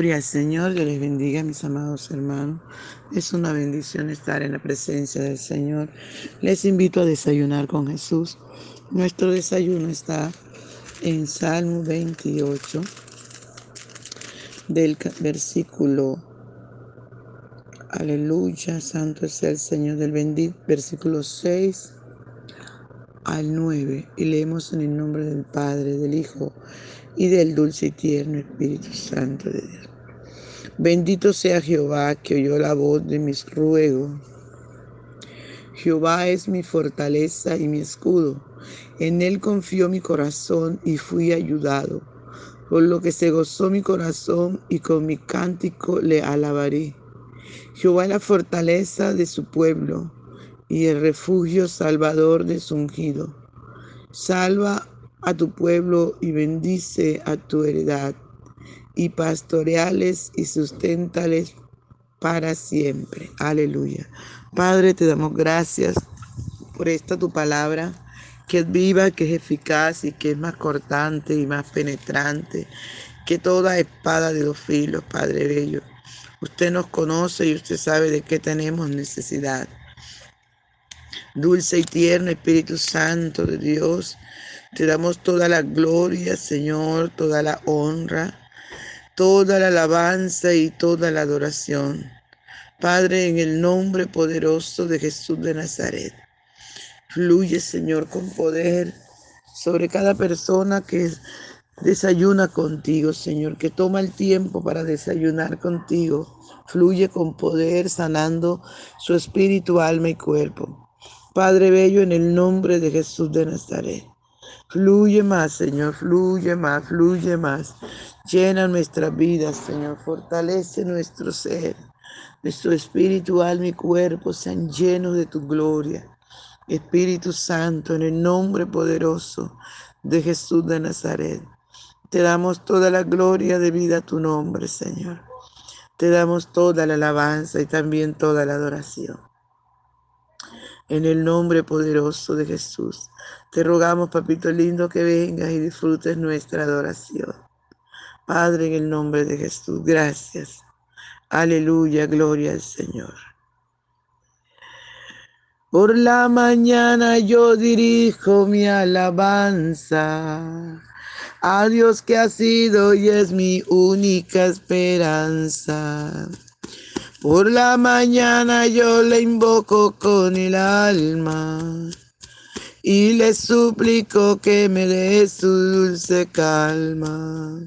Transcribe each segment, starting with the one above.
Gloria al Señor, Dios les bendiga, mis amados hermanos. Es una bendición estar en la presencia del Señor. Les invito a desayunar con Jesús. Nuestro desayuno está en Salmo 28, del versículo Aleluya, santo es el Señor del bendito, versículo 6 al 9. Y leemos en el nombre del Padre, del Hijo y del dulce y tierno Espíritu Santo de Dios. Bendito sea Jehová que oyó la voz de mis ruegos. Jehová es mi fortaleza y mi escudo. En él confió mi corazón y fui ayudado. Por lo que se gozó mi corazón y con mi cántico le alabaré. Jehová es la fortaleza de su pueblo y el refugio salvador de su ungido. Salva a tu pueblo y bendice a tu heredad, y pastoreales y susténtales para siempre. Aleluya. Padre, te damos gracias por esta tu palabra, que es viva, que es eficaz y que es más cortante y más penetrante que toda espada de los filos, Padre Bello. Usted nos conoce y usted sabe de qué tenemos necesidad. Dulce y tierno Espíritu Santo de Dios, te damos toda la gloria, Señor, toda la honra, toda la alabanza y toda la adoración. Padre, en el nombre poderoso de Jesús de Nazaret, fluye, Señor, con poder sobre cada persona que desayuna contigo, Señor, que toma el tiempo para desayunar contigo. Fluye con poder, sanando su espíritu, alma y cuerpo. Padre Bello, en el nombre de Jesús de Nazaret. Fluye más, Señor, fluye más, fluye más. Llena nuestras vidas, Señor. Fortalece nuestro ser. Nuestro espíritu, alma y cuerpo sean llenos de tu gloria. Espíritu Santo, en el nombre poderoso de Jesús de Nazaret. Te damos toda la gloria de vida a tu nombre, Señor. Te damos toda la alabanza y también toda la adoración. En el nombre poderoso de Jesús. Te rogamos, papito lindo, que vengas y disfrutes nuestra adoración. Padre, en el nombre de Jesús, gracias. Aleluya, gloria al Señor. Por la mañana yo dirijo mi alabanza a Dios que ha sido y es mi única esperanza. Por la mañana yo le invoco con el alma y le suplico que me dé su dulce calma.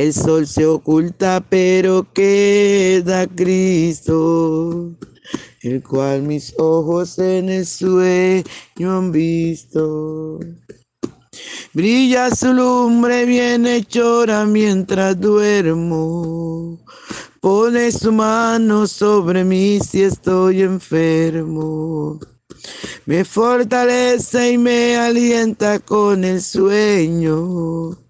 El sol se oculta, pero queda Cristo, el cual mis ojos en el sueño han visto. Brilla su lumbre bien hechora mientras duermo. Pone su mano sobre mí si estoy enfermo. Me fortalece y me alienta con el sueño.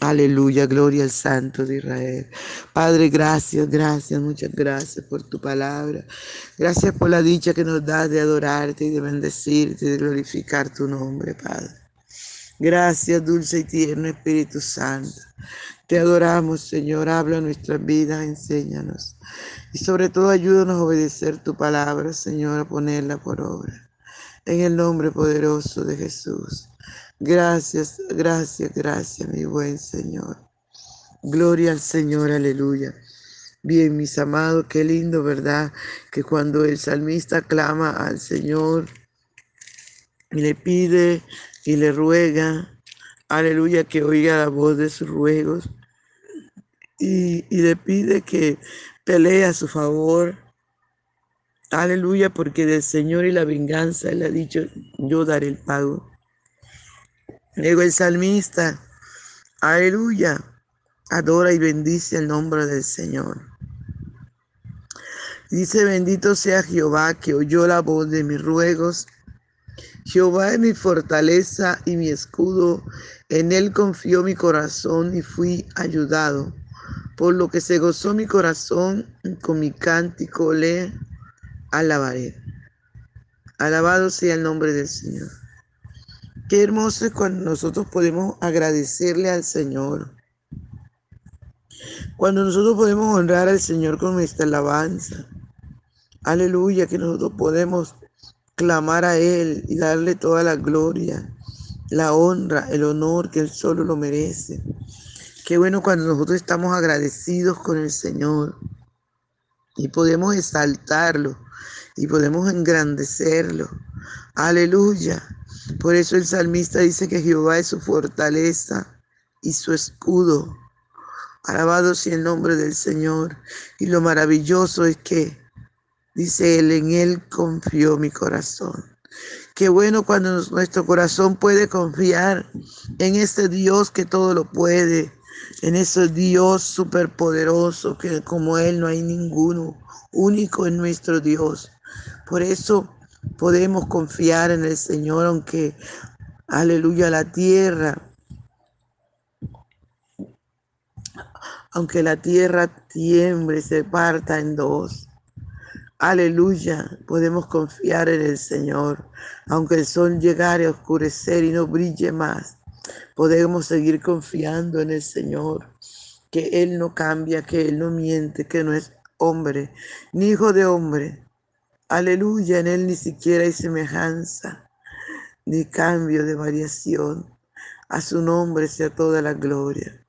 Aleluya, gloria al Santo de Israel. Padre, gracias, gracias, muchas gracias por tu palabra. Gracias por la dicha que nos das de adorarte y de bendecirte y de glorificar tu nombre, Padre. Gracias, dulce y tierno Espíritu Santo. Te adoramos, Señor. Habla nuestras vidas, enséñanos. Y sobre todo, ayúdanos a obedecer tu palabra, Señor, a ponerla por obra. En el nombre poderoso de Jesús. Gracias, gracias, gracias, mi buen Señor. Gloria al Señor, aleluya. Bien, mis amados, qué lindo, ¿verdad? Que cuando el salmista clama al Señor y le pide y le ruega, aleluya, que oiga la voz de sus ruegos y, y le pide que pelee a su favor. Aleluya, porque del Señor y la venganza, Él ha dicho, yo daré el pago. Luego el salmista, aleluya, adora y bendice el nombre del Señor. Dice, bendito sea Jehová que oyó la voz de mis ruegos. Jehová es mi fortaleza y mi escudo. En él confió mi corazón y fui ayudado. Por lo que se gozó mi corazón, con mi cántico le alabaré. Alabado sea el nombre del Señor. Qué hermoso es cuando nosotros podemos agradecerle al Señor. Cuando nosotros podemos honrar al Señor con nuestra alabanza. Aleluya, que nosotros podemos clamar a Él y darle toda la gloria, la honra, el honor que Él solo lo merece. Qué bueno cuando nosotros estamos agradecidos con el Señor y podemos exaltarlo y podemos engrandecerlo. Aleluya. Por eso el salmista dice que Jehová es su fortaleza y su escudo. Alabado sea el nombre del Señor. Y lo maravilloso es que, dice él, en él confió mi corazón. Qué bueno cuando nuestro corazón puede confiar en ese Dios que todo lo puede, en ese Dios superpoderoso que como Él no hay ninguno, único en nuestro Dios. Por eso podemos confiar en el Señor, aunque, aleluya, la tierra, aunque la tierra tiembre, se parta en dos. Aleluya, podemos confiar en el Señor. Aunque el sol llegare a oscurecer y no brille más, podemos seguir confiando en el Señor, que Él no cambia, que Él no miente, que no es hombre, ni hijo de hombre, Aleluya, en Él ni siquiera hay semejanza, ni cambio de variación. A su nombre sea toda la gloria.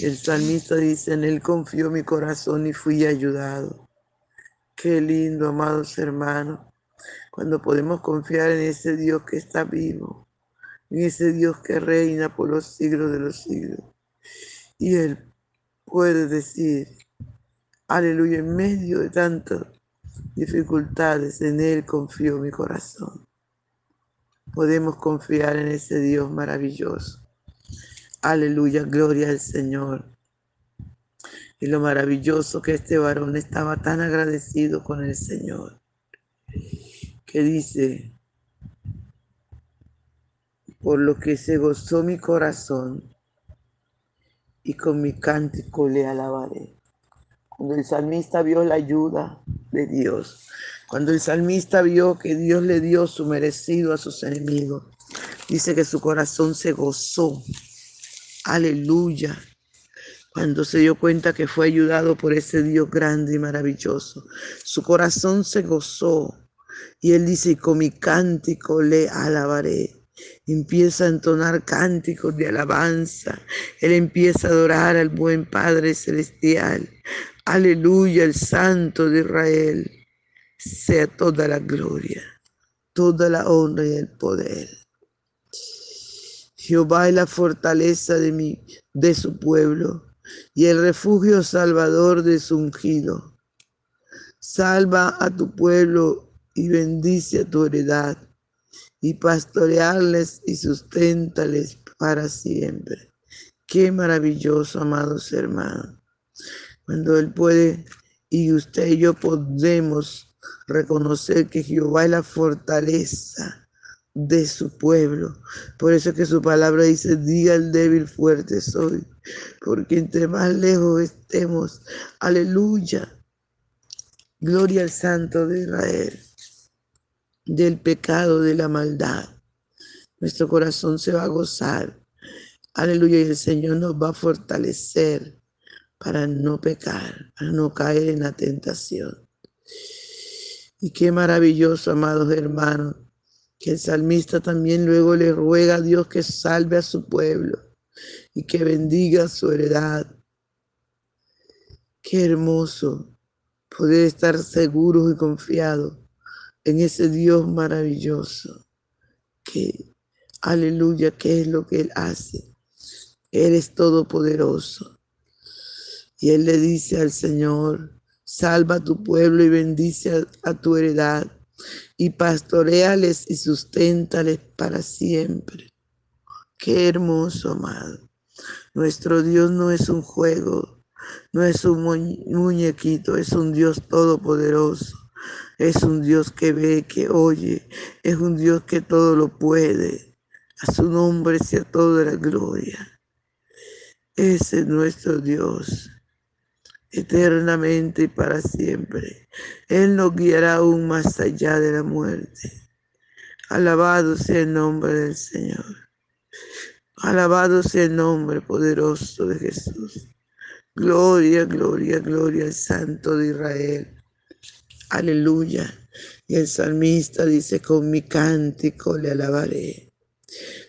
El salmista dice, en Él confió mi corazón y fui ayudado. Qué lindo, amados hermanos, cuando podemos confiar en ese Dios que está vivo, en ese Dios que reina por los siglos de los siglos. Y Él puede decir, aleluya, en medio de tanto dificultades, en Él confío mi corazón. Podemos confiar en ese Dios maravilloso. Aleluya, gloria al Señor. Y lo maravilloso que este varón estaba tan agradecido con el Señor, que dice, por lo que se gozó mi corazón y con mi cántico le alabaré. Cuando el salmista vio la ayuda de Dios, cuando el salmista vio que Dios le dio su merecido a sus enemigos, dice que su corazón se gozó Aleluya. Cuando se dio cuenta que fue ayudado por ese Dios grande y maravilloso, su corazón se gozó. Y él dice, con mi cántico le alabaré. Empieza a entonar cánticos de alabanza. Él empieza a adorar al buen Padre Celestial. Aleluya, el Santo de Israel. Sea toda la gloria, toda la honra y el poder. Jehová es la fortaleza de, mi, de su pueblo y el refugio salvador de su ungido. Salva a tu pueblo y bendice a tu heredad y pastorearles y susténtales para siempre. Qué maravilloso, amados hermanos. Cuando Él puede y usted y yo podemos reconocer que Jehová es la fortaleza de su pueblo. Por eso que su palabra dice, diga el débil fuerte soy. Porque entre más lejos estemos, aleluya. Gloria al Santo de Israel del pecado, de la maldad. Nuestro corazón se va a gozar. Aleluya. Y el Señor nos va a fortalecer para no pecar, para no caer en la tentación. Y qué maravilloso, amados hermanos, que el salmista también luego le ruega a Dios que salve a su pueblo y que bendiga su heredad. Qué hermoso poder estar seguros y confiados en ese Dios maravilloso que, aleluya, que es lo que Él hace. Él es todopoderoso. Y Él le dice al Señor, salva a tu pueblo y bendice a, tu heredad y pastoreales y susténtales para siempre. Qué hermoso, amado. Nuestro Dios no es un juego, no es un muñequito, es un Dios todopoderoso es un Dios que ve, que oye. Es un Dios que todo lo puede. A su nombre sea toda la gloria. Ese es nuestro Dios, eternamente y para siempre. Él nos guiará aún más allá de la muerte. Alabado sea el nombre del Señor. Alabado sea el nombre poderoso de Jesús. Gloria, gloria, gloria al Santo de Israel. Aleluya. Y el salmista dice, con mi cántico le alabaré.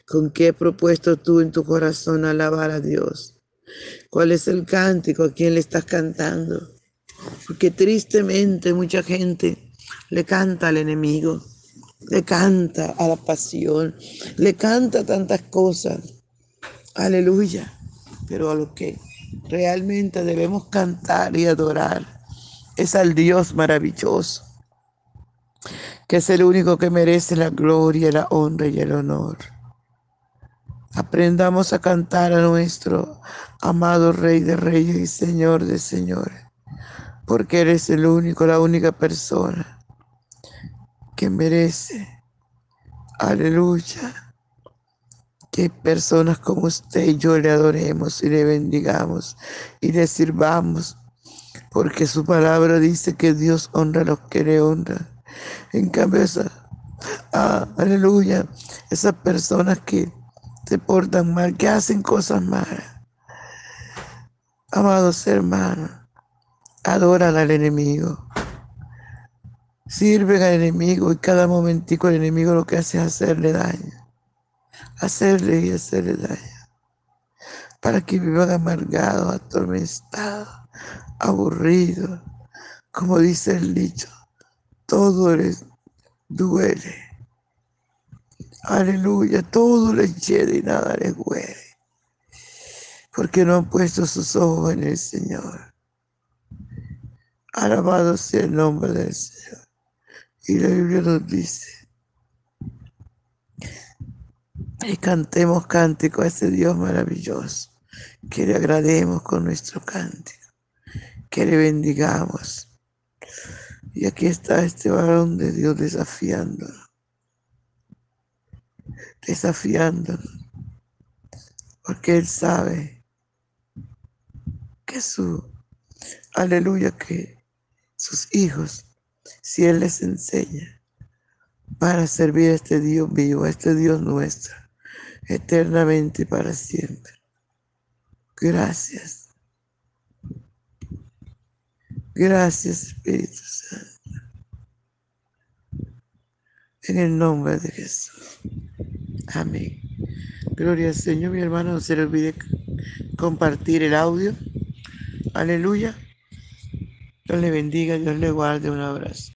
¿Con qué he propuesto tú en tu corazón alabar a Dios? ¿Cuál es el cántico? ¿A quién le estás cantando? Porque tristemente mucha gente le canta al enemigo, le canta a la pasión, le canta tantas cosas. Aleluya. Pero a lo que realmente debemos cantar y adorar es al Dios maravilloso, que es el único que merece la gloria, la honra y el honor. Aprendamos a cantar a nuestro amado Rey de Reyes y Señor de Señores, porque eres el único, la única persona que merece, aleluya, que personas como usted y yo le adoremos y le bendigamos y le sirvamos porque su palabra dice que Dios honra a los que le honran. En cambio, ah, aleluya, esas personas que se portan mal, que hacen cosas malas. Amados hermanos, adoran al enemigo. Sirven al enemigo y cada momentico el enemigo lo que hace es hacerle daño. Hacerle y hacerle daño. Para que vivan amargados, atormentados aburrido, como dice el dicho, todo les duele. Aleluya, todo les hiede y nada les huele, porque no han puesto sus ojos en el Señor. Alabado sea el nombre del Señor. Y la Biblia nos dice, y cantemos cántico a ese Dios maravilloso, que le agrademos con nuestro cántico que le bendigamos. Y aquí está este varón de Dios desafiándonos, desafiándonos, porque Él sabe que su, aleluya, que sus hijos, si Él les enseña, para servir a este Dios vivo, a este Dios nuestro, eternamente y para siempre. Gracias. Gracias, Espíritu Santo. En el nombre de Jesús. Amén. Gloria al Señor, mi hermano. No se le olvide compartir el audio. Aleluya. Dios le bendiga, Dios le guarde. Un abrazo.